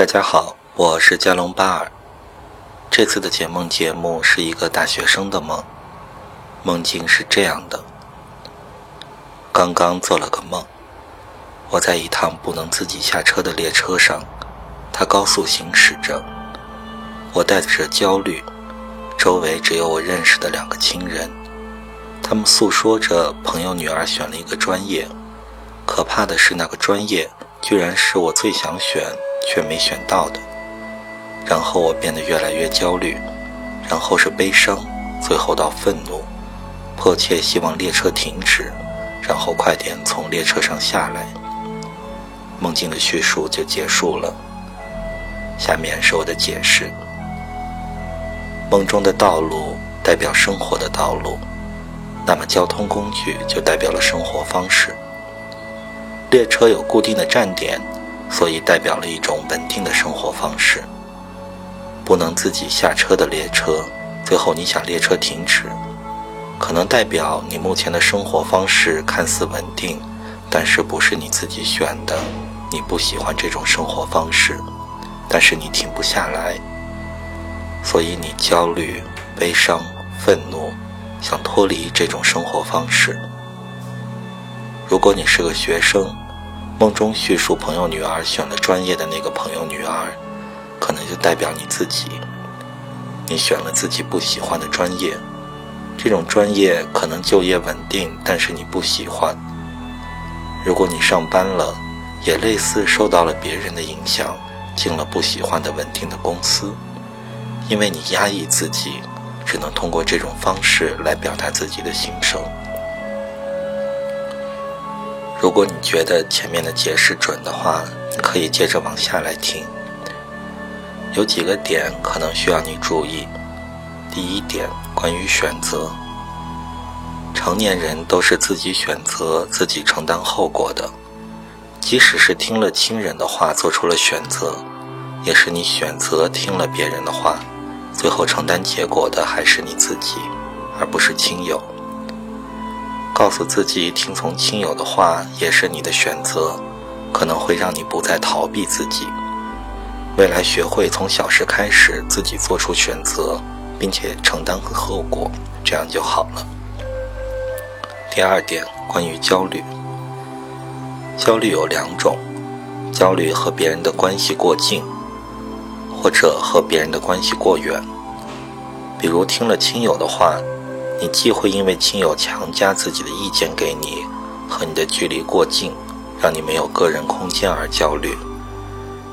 大家好，我是加隆巴尔。这次的解梦节目是一个大学生的梦，梦境是这样的：刚刚做了个梦，我在一趟不能自己下车的列车上，它高速行驶着，我带着焦虑，周围只有我认识的两个亲人，他们诉说着朋友女儿选了一个专业，可怕的是那个专业居然是我最想选。却没选到的，然后我变得越来越焦虑，然后是悲伤，最后到愤怒，迫切希望列车停止，然后快点从列车上下来。梦境的叙述就结束了。下面是我的解释：梦中的道路代表生活的道路，那么交通工具就代表了生活方式。列车有固定的站点。所以代表了一种稳定的生活方式。不能自己下车的列车，最后你想列车停止，可能代表你目前的生活方式看似稳定，但是不是你自己选的，你不喜欢这种生活方式，但是你停不下来，所以你焦虑、悲伤、愤怒，想脱离这种生活方式。如果你是个学生。梦中叙述朋友女儿选了专业的那个朋友女儿，可能就代表你自己。你选了自己不喜欢的专业，这种专业可能就业稳定，但是你不喜欢。如果你上班了，也类似受到了别人的影响，进了不喜欢的稳定的公司，因为你压抑自己，只能通过这种方式来表达自己的心声。如果你觉得前面的解释准的话，可以接着往下来听。有几个点可能需要你注意。第一点，关于选择，成年人都是自己选择、自己承担后果的。即使是听了亲人的话做出了选择，也是你选择听了别人的话，最后承担结果的还是你自己，而不是亲友。告诉自己听从亲友的话也是你的选择，可能会让你不再逃避自己。未来学会从小事开始，自己做出选择，并且承担后果，这样就好了。第二点，关于焦虑。焦虑有两种：焦虑和别人的关系过近，或者和别人的关系过远。比如听了亲友的话。你既会因为亲友强加自己的意见给你，和你的距离过近，让你没有个人空间而焦虑；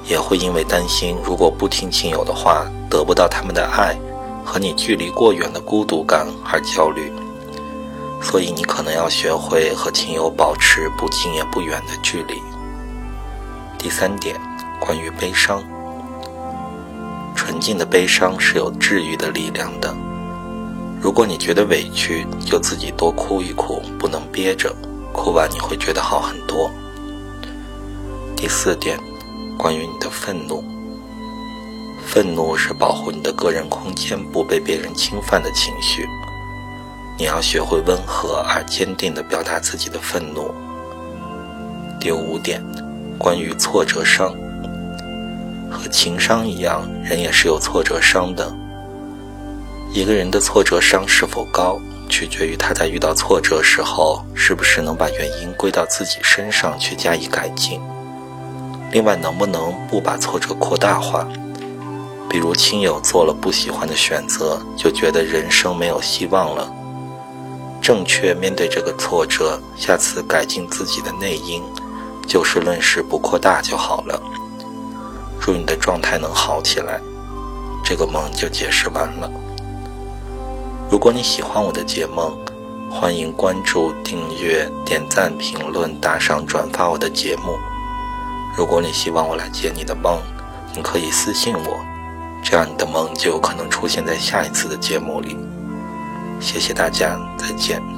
也会因为担心如果不听亲友的话，得不到他们的爱，和你距离过远的孤独感而焦虑。所以你可能要学会和亲友保持不近也不远的距离。第三点，关于悲伤，纯净的悲伤是有治愈的力量的。如果你觉得委屈，就自己多哭一哭，不能憋着，哭完你会觉得好很多。第四点，关于你的愤怒，愤怒是保护你的个人空间不被别人侵犯的情绪，你要学会温和而坚定地表达自己的愤怒。第五点，关于挫折伤，和情商一样，人也是有挫折伤的。一个人的挫折伤是否高，取决于他在遇到挫折时候是不是能把原因归到自己身上去加以改进。另外，能不能不把挫折扩大化？比如亲友做了不喜欢的选择，就觉得人生没有希望了。正确面对这个挫折，下次改进自己的内因，就事论事，不扩大就好了。祝你的状态能好起来。这个梦就解释完了。如果你喜欢我的节目，欢迎关注、订阅、点赞、评论、打赏、转发我的节目。如果你希望我来解你的梦，你可以私信我，这样你的梦就有可能出现在下一次的节目里。谢谢大家，再见。